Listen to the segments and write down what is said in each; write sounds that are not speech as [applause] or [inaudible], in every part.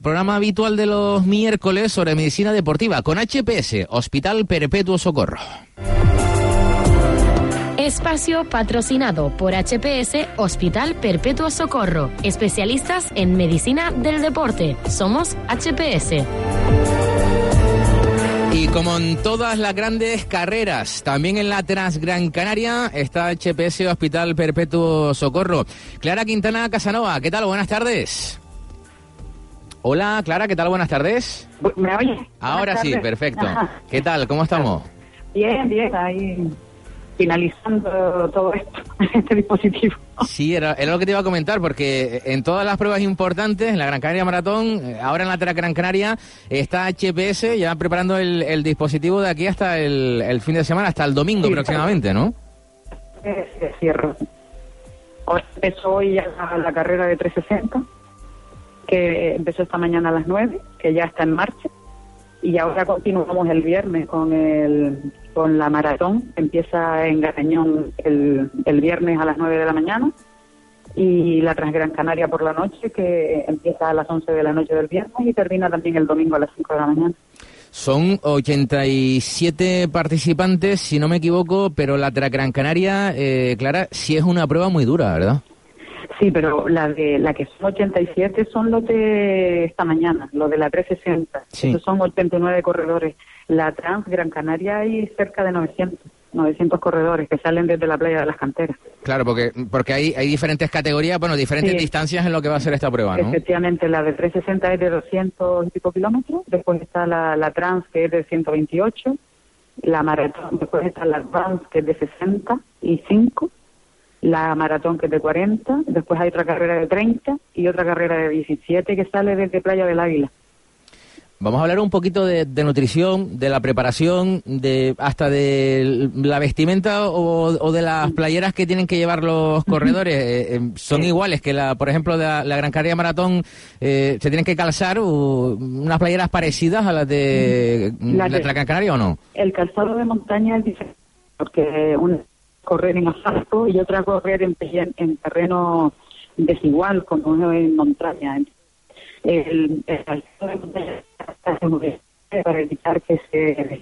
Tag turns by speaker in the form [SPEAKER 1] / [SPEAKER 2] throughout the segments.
[SPEAKER 1] Programa habitual de los miércoles sobre medicina deportiva con HPS, Hospital Perpetuo Socorro.
[SPEAKER 2] Espacio patrocinado por HPS Hospital Perpetuo Socorro. Especialistas en medicina del deporte. Somos HPS.
[SPEAKER 1] Y como en todas las grandes carreras, también en la Transgran Canaria está HPS Hospital Perpetuo Socorro. Clara Quintana Casanova, ¿qué tal? Buenas tardes. Hola, Clara, ¿qué tal? Buenas tardes.
[SPEAKER 3] ¿Me oye?
[SPEAKER 1] Ahora
[SPEAKER 3] Buenas
[SPEAKER 1] sí,
[SPEAKER 3] tardes.
[SPEAKER 1] perfecto. ¿Qué tal? ¿Cómo estamos?
[SPEAKER 3] Bien, bien, ahí finalizando todo esto, [laughs] este dispositivo.
[SPEAKER 1] Sí, era, era lo que te iba a comentar, porque en todas las pruebas importantes, en la Gran Canaria Maratón, eh, ahora en la Tra- Gran Canaria, está HPS ya preparando el, el dispositivo de aquí hasta el, el fin de semana, hasta el domingo
[SPEAKER 3] Sí,
[SPEAKER 1] próximamente, ¿no?
[SPEAKER 3] Eh, se cierra. Hoy empezó hoy ya la, la carrera de 360, que empezó esta mañana a las 9, que ya está en marcha. Y ahora continuamos el viernes con el con la maratón. Empieza en Garañón el, el viernes a las 9 de la mañana. Y la Transgran Canaria por la noche, que empieza a las 11 de la noche del viernes y termina también el domingo a las 5 de la mañana.
[SPEAKER 1] Son 87 participantes, si no me equivoco, pero la Tra- Gran Canaria, eh, Clara, sí es una prueba muy dura, ¿verdad?
[SPEAKER 3] Sí, pero la de la que son 87 son los de esta mañana, los de la 360.
[SPEAKER 1] Sí.
[SPEAKER 3] Esos son 89 corredores. La Trans Gran Canaria hay cerca de 900, 900 corredores que salen desde la playa de las canteras.
[SPEAKER 1] Claro, porque, porque hay, hay diferentes categorías, bueno, diferentes
[SPEAKER 3] Sí.
[SPEAKER 1] distancias en lo que va a ser esta prueba, ¿no?
[SPEAKER 3] Efectivamente, la de 360 es de 200 y pico kilómetros, después está la, la Trans que es de 128, la Maratón, después está la Advance que es de 65, la Maratón que es de 40, después hay otra carrera de 30 y otra carrera de 17 que sale desde Playa del Águila.
[SPEAKER 1] Vamos a hablar un poquito de, de nutrición, de la preparación, de hasta de la vestimenta o, o de las playeras que tienen que llevar los corredores. Eh, eh, ¿Son iguales que, la, por ejemplo, de la, la Gran Canaria Maratón? eh, ¿Se tienen que calzar unas playeras parecidas a las de
[SPEAKER 3] La
[SPEAKER 1] la,
[SPEAKER 3] de-
[SPEAKER 1] Gran Canaria o no?
[SPEAKER 3] El calzado de montaña es diferente, porque una correr en asfalto y otra correr en, terreno desigual, como en montaña. El, el seguro para evitar que se...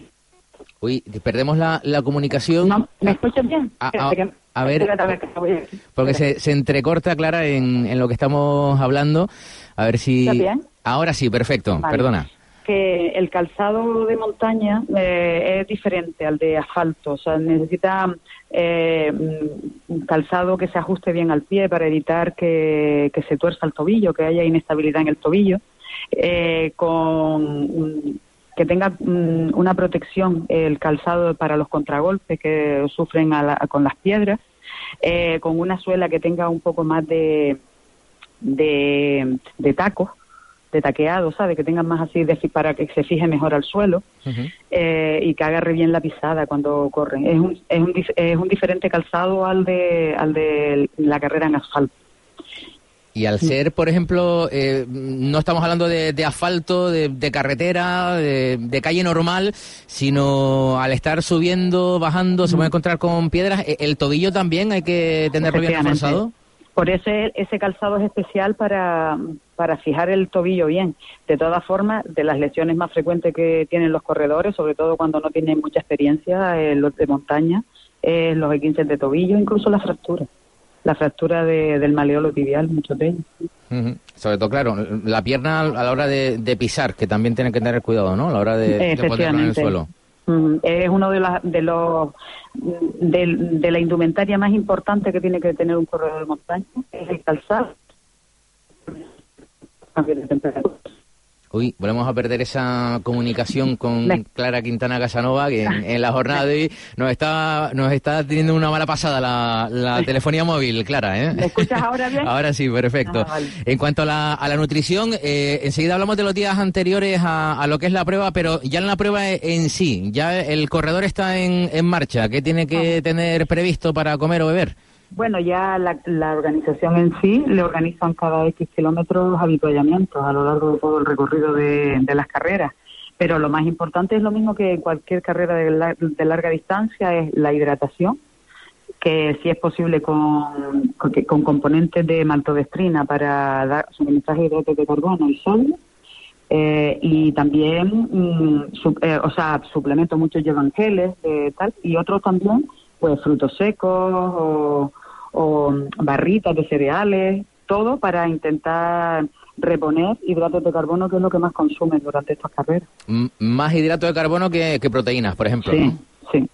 [SPEAKER 1] Uy, perdemos la, la comunicación.
[SPEAKER 3] ¿No? ¿Me escuchas bien?
[SPEAKER 1] A- a- ver, Porque se, se entrecorta, Clara, en, en lo que estamos hablando. A ver si...
[SPEAKER 3] ¿Está bien?
[SPEAKER 1] Ahora sí, perfecto.
[SPEAKER 3] Vale.
[SPEAKER 1] Perdona.
[SPEAKER 3] Que el calzado de montaña eh, es diferente al de asfalto, o sea, necesita eh, un calzado que se ajuste bien al pie para evitar que, se tuerza el tobillo, que haya inestabilidad en el tobillo, eh, con que tenga mm, una protección el calzado para los contragolpes que sufren a la- con las piedras, eh, con una suela que tenga un poco más de, de, de tacos, de taqueado, ¿sabe? Que tengan más así de, para que se fije mejor al suelo eh, y que agarre bien la pisada cuando corren. Es un, es un, es un diferente calzado al de, al de la carrera en asfalto.
[SPEAKER 1] Y al ser, por ejemplo, eh, no estamos hablando de, de asfalto, de, de carretera, de, de calle normal, sino al estar subiendo, bajando, se puede encontrar con piedras. Eh, ¿El tobillo también hay que tenerlo bien reforzado?
[SPEAKER 3] Por eso ese calzado es especial para, para fijar el tobillo bien. De todas formas, de las lesiones más frecuentes que tienen los corredores, sobre todo cuando no tienen mucha experiencia, eh, los de montaña, eh, los esguinces de tobillo, incluso la fractura. La fractura de- del maleolo tibial, muchos de ellos.
[SPEAKER 1] Sobre todo, claro, la pierna a la hora de, de pisar, que también tiene que tener cuidado, ¿no? A la hora de, de ponerlo en el suelo.
[SPEAKER 3] Es uno de, las de los de, de la indumentaria más importante que tiene que tener un corredor de montaña, es el calzado. Cambio de temperatura.
[SPEAKER 1] Uy, volvemos a perder esa comunicación con Clara Quintana Casanova, que en, la jornada de hoy nos está, nos está teniendo una mala pasada la, telefonía móvil, Clara.
[SPEAKER 3] ¿eh? ¿Me escuchas ahora bien? [laughs]
[SPEAKER 1] ahora sí, perfecto. Ah, en cuanto a la, a la nutrición, eh, enseguida hablamos de los días anteriores a, a, lo que es la prueba, pero ya en la prueba en sí, ya el corredor está en, en marcha. ¿Qué tiene que tener previsto para comer o beber?
[SPEAKER 3] Bueno, ya la, organización en sí le organizan cada X kilómetros habituallamientos a lo largo de todo el recorrido de, las carreras. Pero lo más importante es lo mismo que en cualquier carrera de, larga distancia, es la hidratación, que si es posible con, con, componentes de maltodextrina para dar, suministrar hidratos de carbono y sodio. Eh, y también, mm, eh, o sea, suplementos, muchos llevan geles, eh, tal, y otros también pues frutos secos o, barritas de cereales, todo para intentar reponer hidratos de carbono, que es lo que más consumen durante estas carreras.
[SPEAKER 1] más hidratos de carbono que, proteínas, por ejemplo.
[SPEAKER 3] Sí, sí.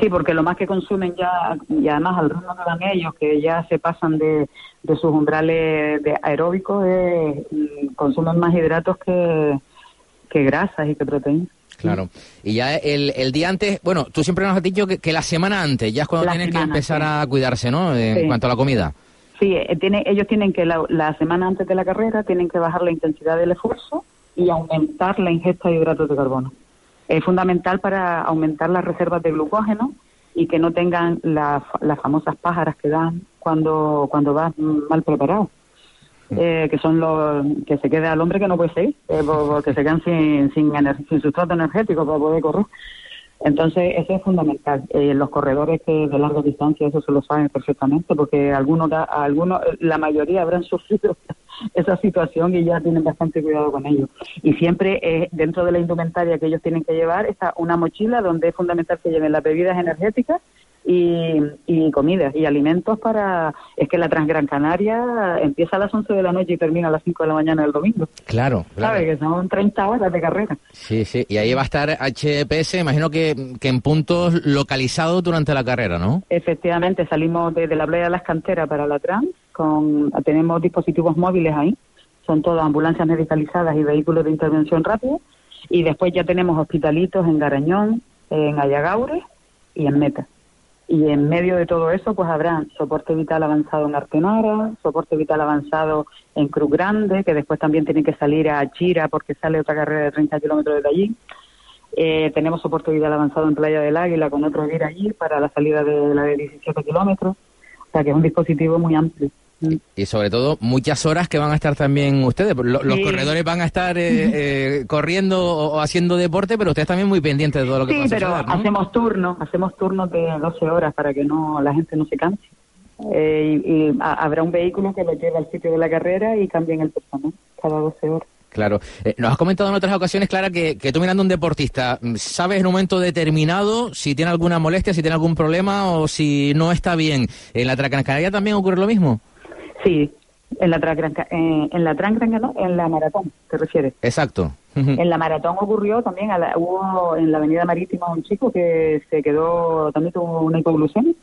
[SPEAKER 3] Sí, porque lo más que consumen ya, y además al ritmo que dan ellos, que ya se pasan de, de sus umbrales de aeróbicos, mm, consumen más hidratos que, que grasas y que proteínas.
[SPEAKER 1] Claro. Y ya el, el, día antes, bueno, tú siempre nos has dicho que, la semana antes ya es cuando tienen que empezar a cuidarse, ¿no? En cuanto a la comida.
[SPEAKER 3] Sí, eh, tiene, ellos tienen que, la, semana antes de la carrera, tienen que bajar la intensidad del esfuerzo y aumentar la ingesta de hidratos de carbono. Es fundamental para aumentar las reservas de glucógeno y que no tengan las famosas pájaras que dan cuando, cuando vas mal preparado. Eh, que son los que se queda al hombre que no puede seguir, eh, porque se quedan sin, sin, sin sustrato energético para poder correr. Entonces, eso es fundamental. Eh, los corredores que de larga distancia, eso se lo saben perfectamente, porque algunos, algunos la mayoría habrán [laughs] sufrido esa situación y ya tienen bastante cuidado con ello. Y siempre dentro de la indumentaria que ellos tienen que llevar está una mochila donde es fundamental que lleven las bebidas energéticas y, y comidas y alimentos para... Es que la Transgran Canaria empieza a las 11 de la noche y termina a las 5 de la mañana del domingo.
[SPEAKER 1] Claro,
[SPEAKER 3] claro. ¿Sabes? Que son 30 horas de carrera.
[SPEAKER 1] Sí, sí. Y ahí va a estar HPS, imagino que, que en puntos localizados durante la carrera, ¿no?
[SPEAKER 3] Efectivamente, salimos desde la playa de las canteras para la Trans, con, tenemos dispositivos móviles ahí, son todas ambulancias medicalizadas y vehículos de intervención rápida, y después ya tenemos hospitalitos en Garañón, en Ayagaure y en Meta. Y en medio de todo eso, pues habrá soporte vital avanzado en Artenara, soporte vital avanzado en Cruz Grande, que después también tienen que salir a Chira porque sale otra carrera de 30 kilómetros desde allí. Eh, tenemos soporte vital avanzado en Playa del Águila con otro guía allí para la salida de la de 17 kilómetros. O sea que es un dispositivo muy amplio.
[SPEAKER 1] Y sobre todo, muchas horas que van a estar también ustedes. Los, corredores van a estar eh, [laughs] eh, corriendo o, haciendo deporte, pero ustedes también muy pendientes de todo lo que
[SPEAKER 3] pasa. Sí, pero hacemos turnos, hacemos turnos de 12 horas para que no la gente no se canse. Eh, y, habrá un vehículo que lo lleva al sitio de la carrera y cambien el personal cada 12 horas.
[SPEAKER 1] Claro. nos has comentado en otras ocasiones, Clara, que, que, tú mirando un deportista, ¿sabes en un momento determinado si tiene alguna molestia, si tiene algún problema o si no está bien? ¿En la Transcanaria también ocurre lo mismo?
[SPEAKER 3] Sí, en la eh, en la en la maratón, ¿te refieres?
[SPEAKER 1] Exacto.
[SPEAKER 3] En la maratón ocurrió también, hubo en la avenida marítima un chico que se quedó, también tuvo una hipoglucemia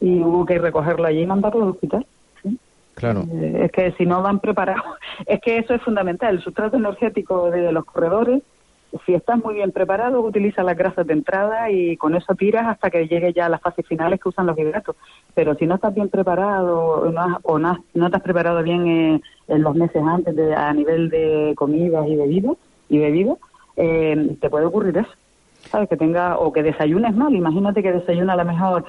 [SPEAKER 3] y hubo que recogerlo allí y mandarlo al hospital.
[SPEAKER 1] Claro.
[SPEAKER 3] Eh, es que si no van preparados, [laughs] es que eso es fundamental, el sustrato energético de los corredores si estás muy bien preparado, utiliza las grasas de entrada y con eso tiras hasta que llegue ya a las fases finales que usan los hidratos. Pero si no estás bien preparado o no, no, te has preparado bien eh, en los meses antes de, a nivel de comidas y bebidas, y bebidas eh, te puede ocurrir eso. ¿Sabes? Que tenga, o que desayunes mal. Imagínate que desayuna a lo mejor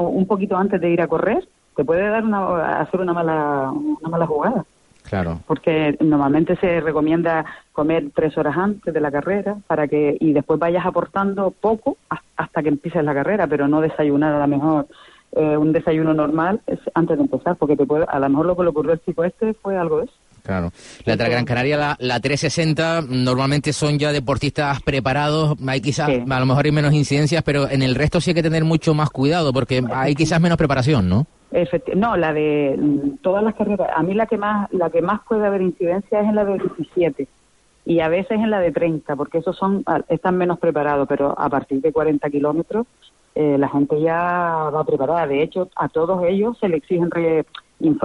[SPEAKER 3] un poquito antes de ir a correr, te puede dar una, hacer una mala, una mala jugada.
[SPEAKER 1] Claro.
[SPEAKER 3] Porque normalmente se recomienda comer tres horas antes de la carrera para que y después vayas aportando poco hasta que empieces la carrera, pero no desayunar a lo mejor eh, un desayuno normal es antes de empezar, porque te puede, a lo mejor lo que le ocurrió al chico este fue algo de eso.
[SPEAKER 1] Claro. La Gran Canaria, la, la 360, normalmente son ya deportistas preparados. Hay quizás, a lo mejor hay menos incidencias, pero en el resto sí hay que tener mucho más cuidado porque hay quizás menos preparación, ¿no?
[SPEAKER 3] no, la de mm, todas las carreras. A mí la que más la que más puede haber incidencia es en la de 17 y a veces en la de 30, porque esos son ah, están menos preparados, pero a partir de 40 kilómetros eh, la gente ya va preparada. De hecho, a todos ellos se le exigen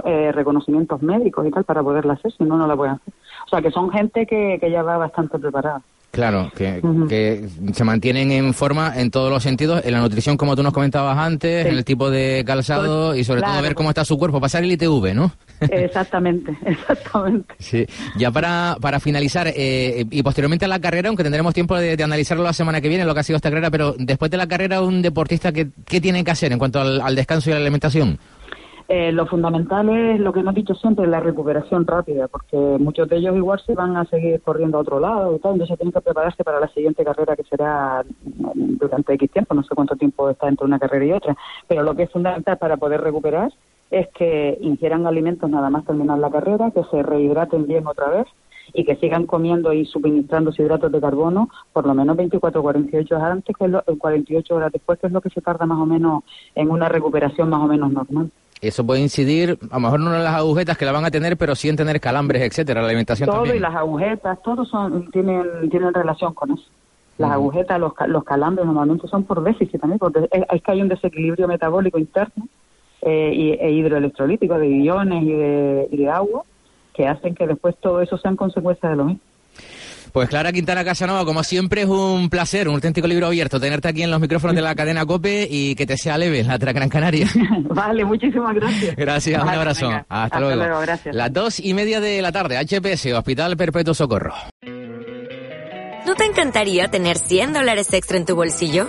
[SPEAKER 3] eh, reconocimientos médicos y tal para poderla hacer, si no, no la pueden hacer. O sea, que son gente que, que ya va bastante preparada.
[SPEAKER 1] Claro, que, que, se mantienen en forma en todos los sentidos, en la nutrición como tú nos comentabas antes, en el tipo de calzado y sobre todo ver cómo está su cuerpo, pasar el ITV, ¿no? [laughs]
[SPEAKER 3] Exactamente, [laughs] exactamente.
[SPEAKER 1] Sí, ya para, para finalizar eh, y posteriormente a la carrera, aunque tendremos tiempo de, analizarlo la semana que viene, lo que ha sido esta carrera, pero después de la carrera, un deportista, ¿qué, qué tiene que hacer en cuanto al descanso y a la alimentación?
[SPEAKER 3] Eh, lo fundamental es lo que hemos dicho siempre, la recuperación rápida, porque muchos de ellos igual se van a seguir corriendo a otro lado y tal, entonces tienen que prepararse para la siguiente carrera que será durante X tiempo, no sé cuánto tiempo está entre una carrera y otra, pero lo que es fundamental para poder recuperar es que ingieran alimentos nada más terminar la carrera, que se rehidraten bien otra vez y que sigan comiendo y suministrando hidratos de carbono por lo menos 24 o 48 horas antes, que lo, 48 horas después, que es lo que se tarda más o menos en una recuperación más o menos normal.
[SPEAKER 1] Eso puede incidir, a lo mejor no en las agujetas que la van a tener, pero sí en tener calambres, etcétera, la alimentación
[SPEAKER 3] todo
[SPEAKER 1] y
[SPEAKER 3] las agujetas, todos son, tienen, tienen relación con eso. Las agujetas, los, los calambres normalmente son por déficit también, porque es, que hay un desequilibrio metabólico interno eh, y, e hidroelectrolítico de iones y de, y de agua que hacen que después todo eso sean consecuencias de lo mismo.
[SPEAKER 1] Pues Clara Quintana Casanova, como siempre es un placer, un auténtico libro abierto, tenerte aquí en los micrófonos de la cadena COPE y que te sea leve la Gran Canaria. [laughs]
[SPEAKER 3] vale, muchísimas gracias.
[SPEAKER 1] Gracias, un abrazo. Hasta, luego.
[SPEAKER 3] luego. gracias.
[SPEAKER 1] Las dos y media de la tarde, HPS, Hospital Perpetuo Socorro.
[SPEAKER 4] ¿No te encantaría tener 100 dólares extra en tu bolsillo?